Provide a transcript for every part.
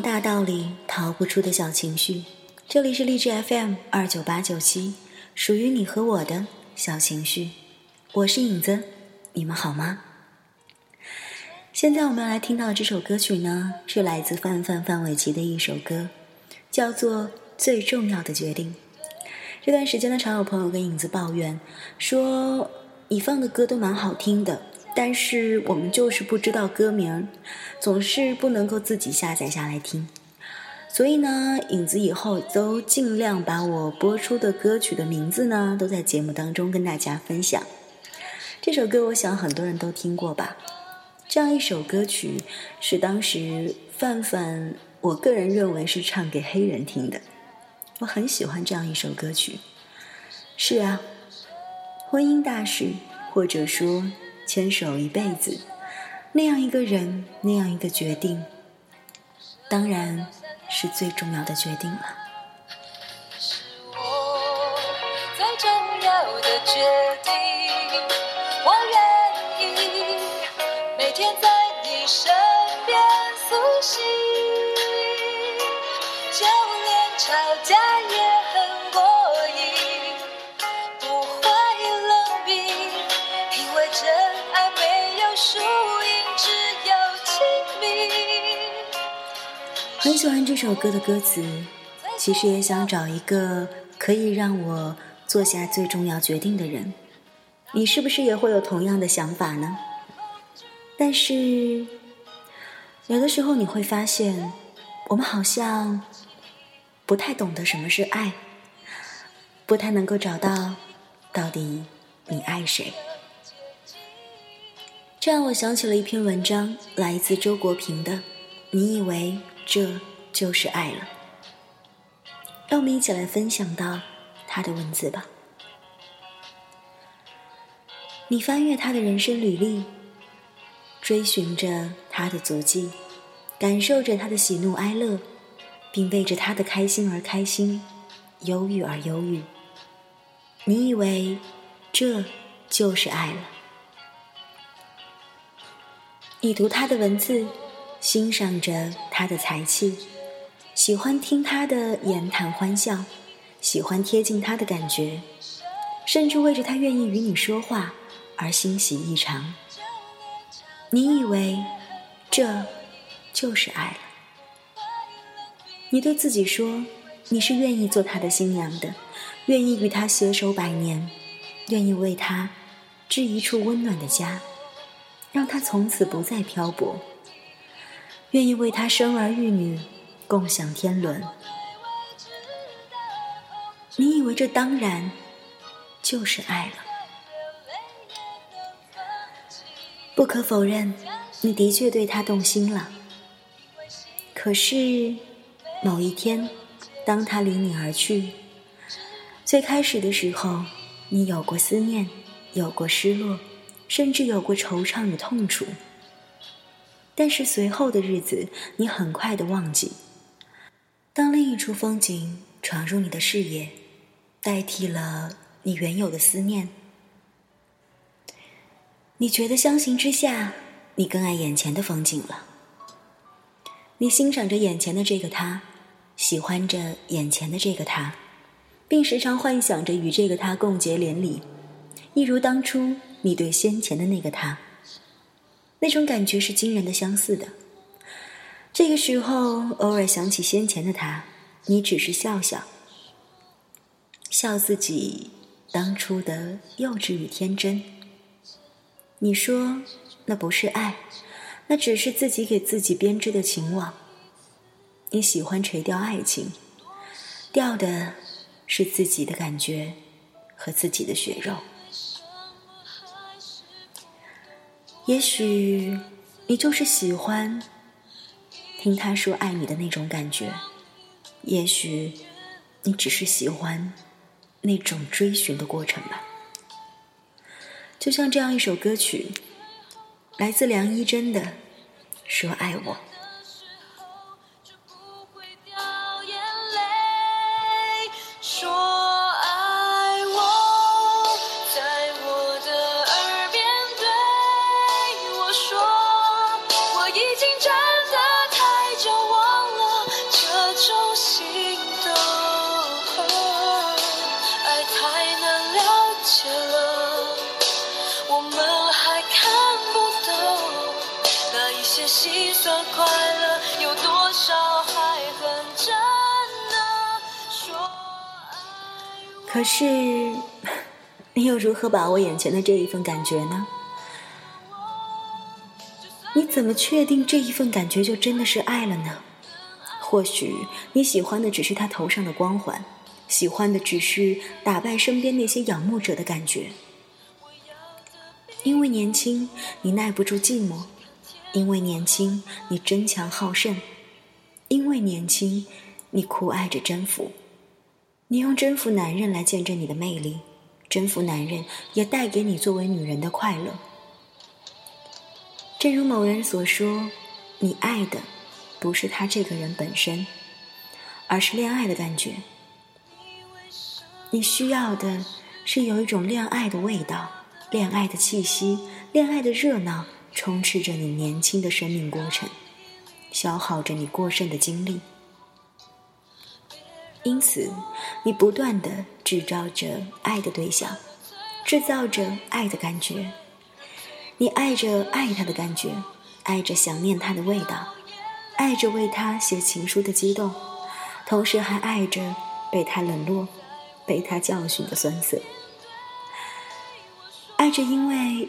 大道理，逃不出的小情绪。这里是励志 FM 二九八九七，属于你和我的小情绪。我是影子，你们好吗？现在我们要来听到的这首歌曲呢，是来自范范范玮琪的一首歌，叫做《最重要的决定》。这段时间呢，常有朋友跟影子抱怨说，你放的歌都蛮好听的。但是我们就是不知道歌名，总是不能够自己下载下来听，所以呢，影子以后都尽量把我播出的歌曲的名字呢，都在节目当中跟大家分享。这首歌我想很多人都听过吧？这样一首歌曲是当时范范，我个人认为是唱给黑人听的。我很喜欢这样一首歌曲。是啊，婚姻大事，或者说。牵手一辈子，那样一个人，那样一个决定，当然是最重要的决定了。是我最重要的决定，我愿意每天在你身边苏醒，很喜欢这首歌的歌词，其实也想找一个可以让我做下最重要决定的人。你是不是也会有同样的想法呢？但是，有的时候你会发现，我们好像不太懂得什么是爱，不太能够找到到底你爱谁。这让我想起了一篇文章，来自周国平的。你以为？这就是爱了。让我们一起来分享到他的文字吧。你翻阅他的人生履历，追寻着他的足迹，感受着他的喜怒哀乐，并为着他的开心而开心，忧郁而忧郁。你以为这就是爱了？你读他的文字。欣赏着他的才气，喜欢听他的言谈欢笑，喜欢贴近他的感觉，甚至为着他愿意与你说话而欣喜异常。你以为这就是爱了？你对自己说，你是愿意做他的新娘的，愿意与他携手百年，愿意为他织一处温暖的家，让他从此不再漂泊。愿意为他生儿育女，共享天伦。你以为这当然就是爱了？不可否认，你的确对他动心了。可是某一天，当他离你而去，最开始的时候，你有过思念，有过失落，甚至有过惆怅与痛楚。但是随后的日子，你很快的忘记。当另一处风景闯入你的视野，代替了你原有的思念，你觉得相形之下，你更爱眼前的风景了。你欣赏着眼前的这个他，喜欢着眼前的这个他，并时常幻想着与这个他共结连理，一如当初你对先前的那个他。那种感觉是惊人的相似的。这个时候，偶尔想起先前的他，你只是笑笑，笑自己当初的幼稚与天真。你说那不是爱，那只是自己给自己编织的情网。你喜欢垂钓爱情，钓的是自己的感觉和自己的血肉。也许你就是喜欢听他说爱你的那种感觉，也许你只是喜欢那种追寻的过程吧。就像这样一首歌曲，来自梁一真的《说爱我》。是，你又如何把握眼前的这一份感觉呢？你怎么确定这一份感觉就真的是爱了呢？或许你喜欢的只是他头上的光环，喜欢的只是打败身边那些仰慕者的感觉。因为年轻，你耐不住寂寞；因为年轻，你争强好胜；因为年轻，你酷爱着征服。你用征服男人来见证你的魅力，征服男人也带给你作为女人的快乐。正如某人所说，你爱的不是他这个人本身，而是恋爱的感觉。你需要的是有一种恋爱的味道、恋爱的气息、恋爱的热闹，充斥着你年轻的生命过程，消耗着你过剩的精力。因此，你不断的制造着爱的对象，制造着爱的感觉。你爱着爱他的感觉，爱着想念他的味道，爱着为他写情书的激动，同时还爱着被他冷落、被他教训的酸涩，爱着因为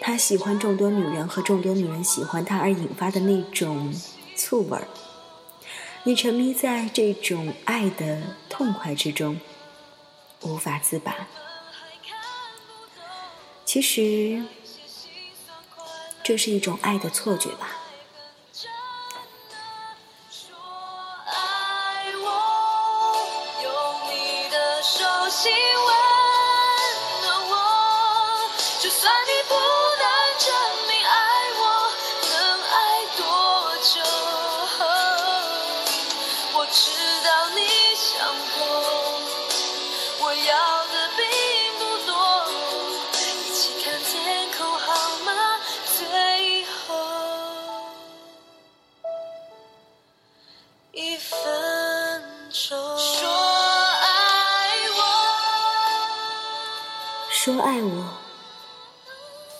他喜欢众多女人和众多女人喜欢他而引发的那种醋味儿。你沉迷在这种爱的痛快之中，无法自拔。其实。这是一种爱的错觉吧。说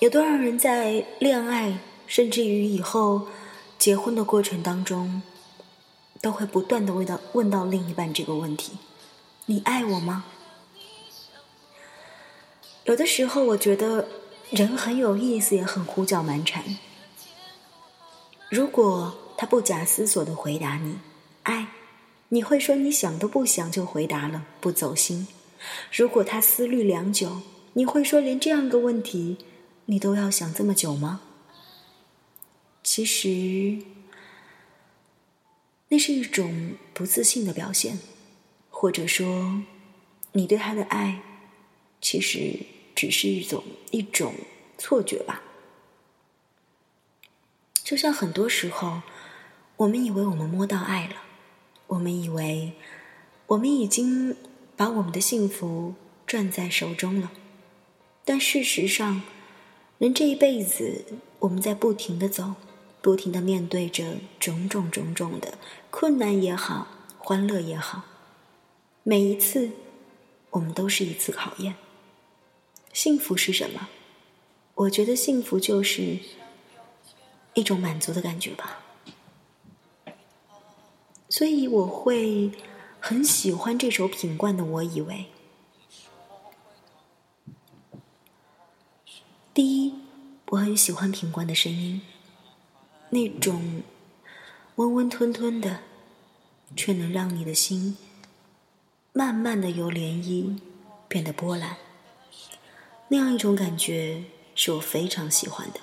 有多少人在恋爱，甚至于以后结婚的过程当中，都会不断的问到问到另一半这个问题：你爱我吗？有的时候，我觉得人很有意思，也很胡搅蛮缠。如果他不假思索的回答你爱，你会说你想都不想就回答了，不走心。如果他思虑良久，你会说，连这样一个问题，你都要想这么久吗？其实，那是一种不自信的表现，或者说，你对他的爱，其实只是一种一种错觉吧。就像很多时候，我们以为我们摸到爱了，我们以为我们已经把我们的幸福攥在手中了。但事实上，人这一辈子，我们在不停的走，不停的面对着种种种种的困难也好，欢乐也好，每一次，我们都是一次考验。幸福是什么？我觉得幸福就是一种满足的感觉吧。所以我会很喜欢这首品冠的《我以为》。第一，我很喜欢品冠的声音，那种温温吞吞的，却能让你的心慢慢的由涟漪变得波澜，那样一种感觉是我非常喜欢的。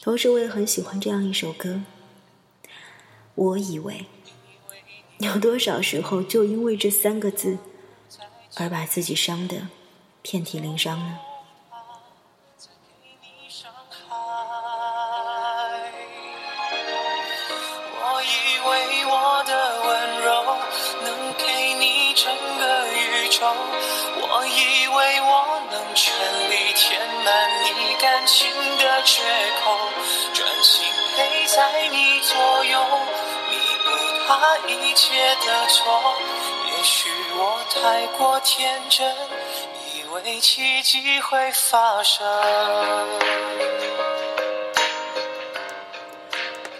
同时，我也很喜欢这样一首歌。我以为，有多少时候就因为这三个字，而把自己伤得遍体鳞伤呢？在你左右，弥补他一切的错。也许我太过天真，以为奇迹会发生。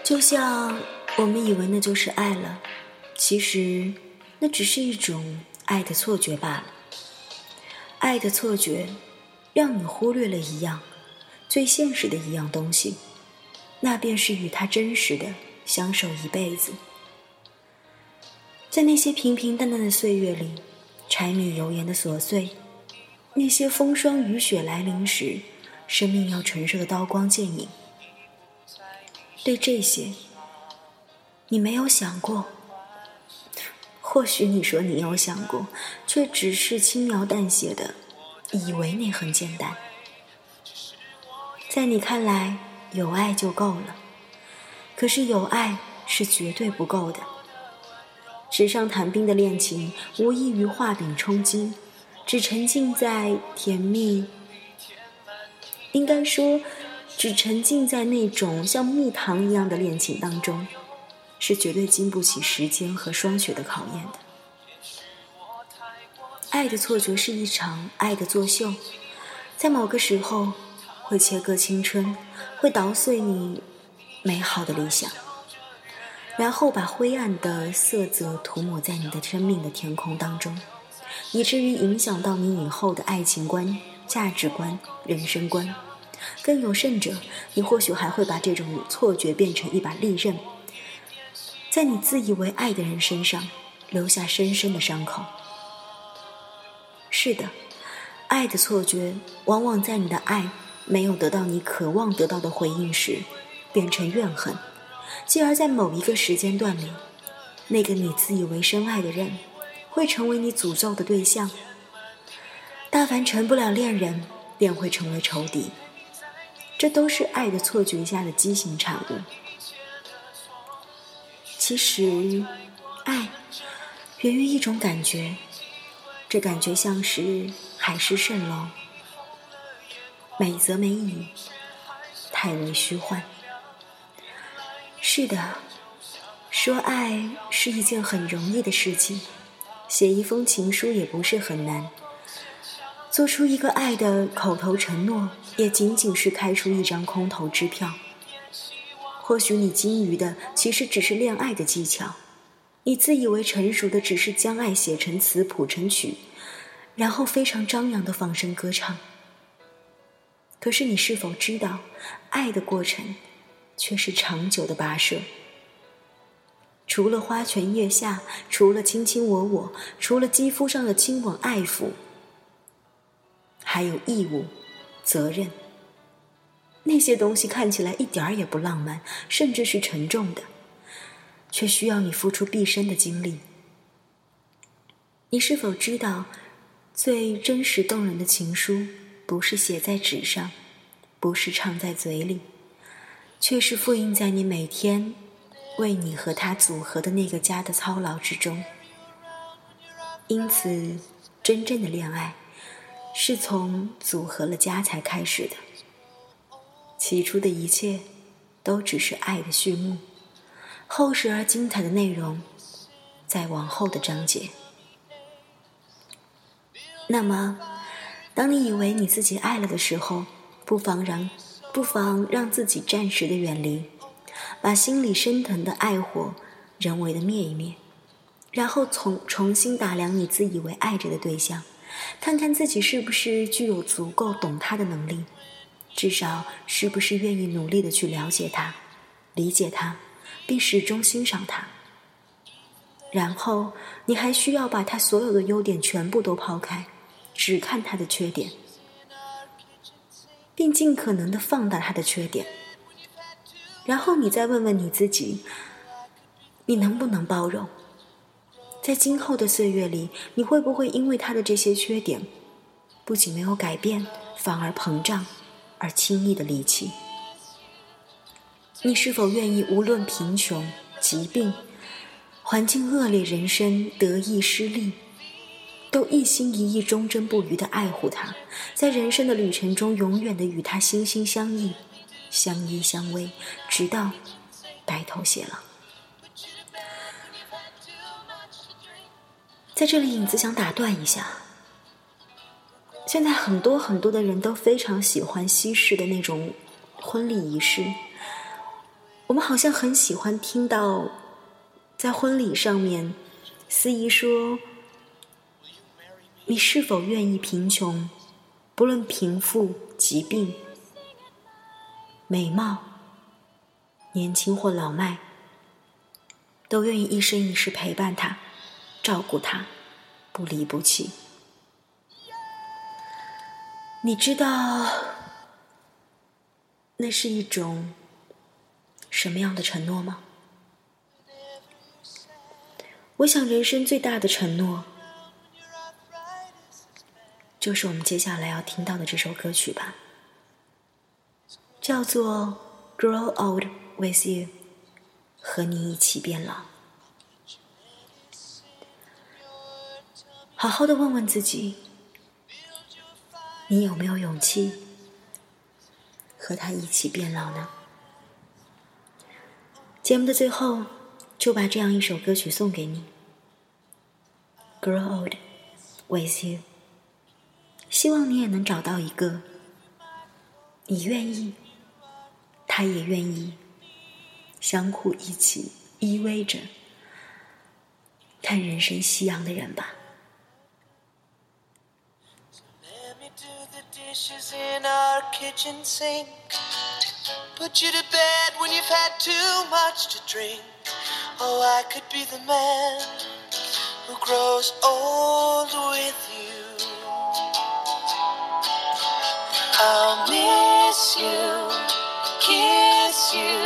就像我们以为那就是爱了，其实那只是一种爱的错觉罢了。爱的错觉，让你忽略了一样最现实的一样东西，那便是与他真实的相守一辈子。在那些平平淡淡的岁月里，柴米油盐的琐碎，那些风霜雨雪来临时，生命要承受的刀光剑影，对这些，你没有想过。或许你说你有想过，却只是轻描淡写的，以为那很简单。在你看来，有爱就够了，可是有爱是绝对不够的。纸上谈兵的恋情，无异于画饼充饥，只沉浸在甜蜜，应该说，只沉浸在那种像蜜糖一样的恋情当中。是绝对经不起时间和霜雪的考验的。爱的错觉是一场爱的作秀，在某个时候会切割青春，会捣碎你美好的理想，然后把灰暗的色泽涂抹在你的生命的天空当中，以至于影响到你以后的爱情观、价值观、人生观。更有甚者，你或许还会把这种错觉变成一把利刃。在你自以为爱的人身上留下深深的伤口。是的，爱的错觉往往在你的爱没有得到你渴望得到的回应时，变成怨恨，继而在某一个时间段里，那个你自以为深爱的人，会成为你诅咒的对象。大凡成不了恋人，便会成为仇敌。这都是爱的错觉下的畸形产物。其实，爱源于一种感觉，这感觉像是海市蜃楼，美则美矣，太为虚幻。是的，说爱是一件很容易的事情，写一封情书也不是很难，做出一个爱的口头承诺，也仅仅是开出一张空头支票。或许你精于的其实只是恋爱的技巧，你自以为成熟的只是将爱写成词谱成曲，然后非常张扬的放声歌唱。可是你是否知道，爱的过程却是长久的跋涉？除了花前月下，除了卿卿我我，除了肌肤上的亲吻爱抚，还有义务、责任。那些东西看起来一点儿也不浪漫，甚至是沉重的，却需要你付出毕生的精力。你是否知道，最真实动人的情书，不是写在纸上，不是唱在嘴里，却是复印在你每天为你和他组合的那个家的操劳之中。因此，真正的恋爱，是从组合了家才开始的。起初的一切，都只是爱的序幕，厚实而精彩的内容，在往后的章节。那么，当你以为你自己爱了的时候，不妨让，不妨让自己暂时的远离，把心里升腾的爱火人为的灭一灭，然后重重新打量你自以为爱着的对象，看看自己是不是具有足够懂他的能力。至少是不是愿意努力的去了解他、理解他，并始终欣赏他？然后你还需要把他所有的优点全部都抛开，只看他的缺点，并尽可能的放大他的缺点。然后你再问问你自己：你能不能包容？在今后的岁月里，你会不会因为他的这些缺点，不仅没有改变，反而膨胀？而轻易的离弃，你是否愿意无论贫穷、疾病、环境恶劣、人生得意失利，都一心一意、忠贞不渝的爱护他，在人生的旅程中永远的与他心心相印、相依相偎，直到白头偕老？在这里，影子想打断一下。现在很多很多的人都非常喜欢西式的那种婚礼仪式，我们好像很喜欢听到，在婚礼上面，司仪说：“你是否愿意贫穷，不论贫富、疾病、美貌、年轻或老迈，都愿意一生一世陪伴他，照顾他，不离不弃。”你知道，那是一种。什么样的承诺吗？我想，人生最大的承诺，就是我们接下来要听到的这首歌曲吧，叫做《Grow Old with You》，和你一起变老。好好的问问自己，你有没有勇气和他一起变老呢？节目的最后，就把这样一首歌曲送给你，《Grow Old with You》。希望你也能找到一个你愿意，他也愿意，相互一起依偎着看人生夕阳的人吧。Put you to bed when you've had too much to drink. Oh, I could be the man who grows old miss you, kiss you,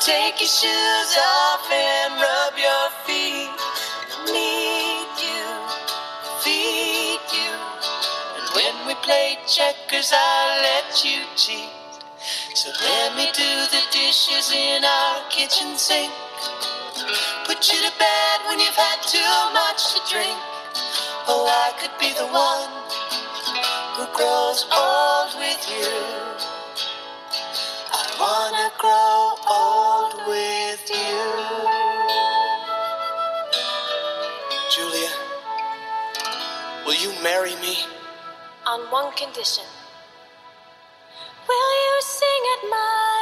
take your shoes off and rub your feet. Need you, feed you, and when we play checkers, I'll let you cheat. So let me do the dishes in our kitchen sink. Put you to bed when you've had too much to drink. Oh, I could be the one who grows old with marry me? On one condition. Will you sing at my